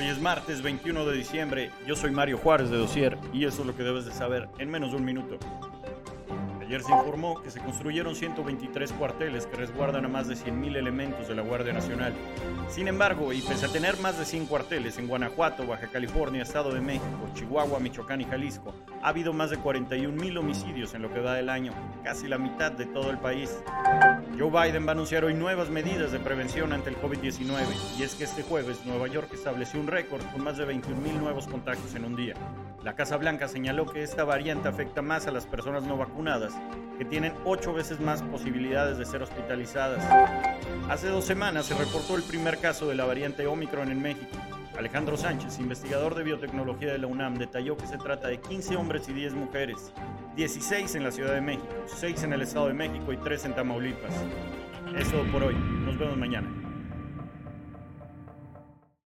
Hoy es martes 21 de diciembre. Yo soy Mario Juárez de Dosier y eso es lo que debes de saber en menos de un minuto. Ayer se informó que se construyeron 123 cuarteles que resguardan a más de 100.000 elementos de la Guardia Nacional. Sin embargo, y pese a tener más de 100 cuarteles en Guanajuato, Baja California, Estado de México, Chihuahua, Michoacán y Jalisco, ha habido más de 41.000 homicidios en lo que va del año, casi la mitad de todo el país. Joe Biden va a anunciar hoy nuevas medidas de prevención ante el COVID-19 y es que este jueves Nueva York estableció un récord con más de 21.000 nuevos contagios en un día. La Casa Blanca señaló que esta variante afecta más a las personas no vacunadas, que tienen ocho veces más posibilidades de ser hospitalizadas. Hace dos semanas se reportó el primer caso de la variante Omicron en México. Alejandro Sánchez, investigador de biotecnología de la UNAM, detalló que se trata de 15 hombres y 10 mujeres, 16 en la Ciudad de México, 6 en el Estado de México y 3 en Tamaulipas. Eso por hoy. Nos vemos mañana.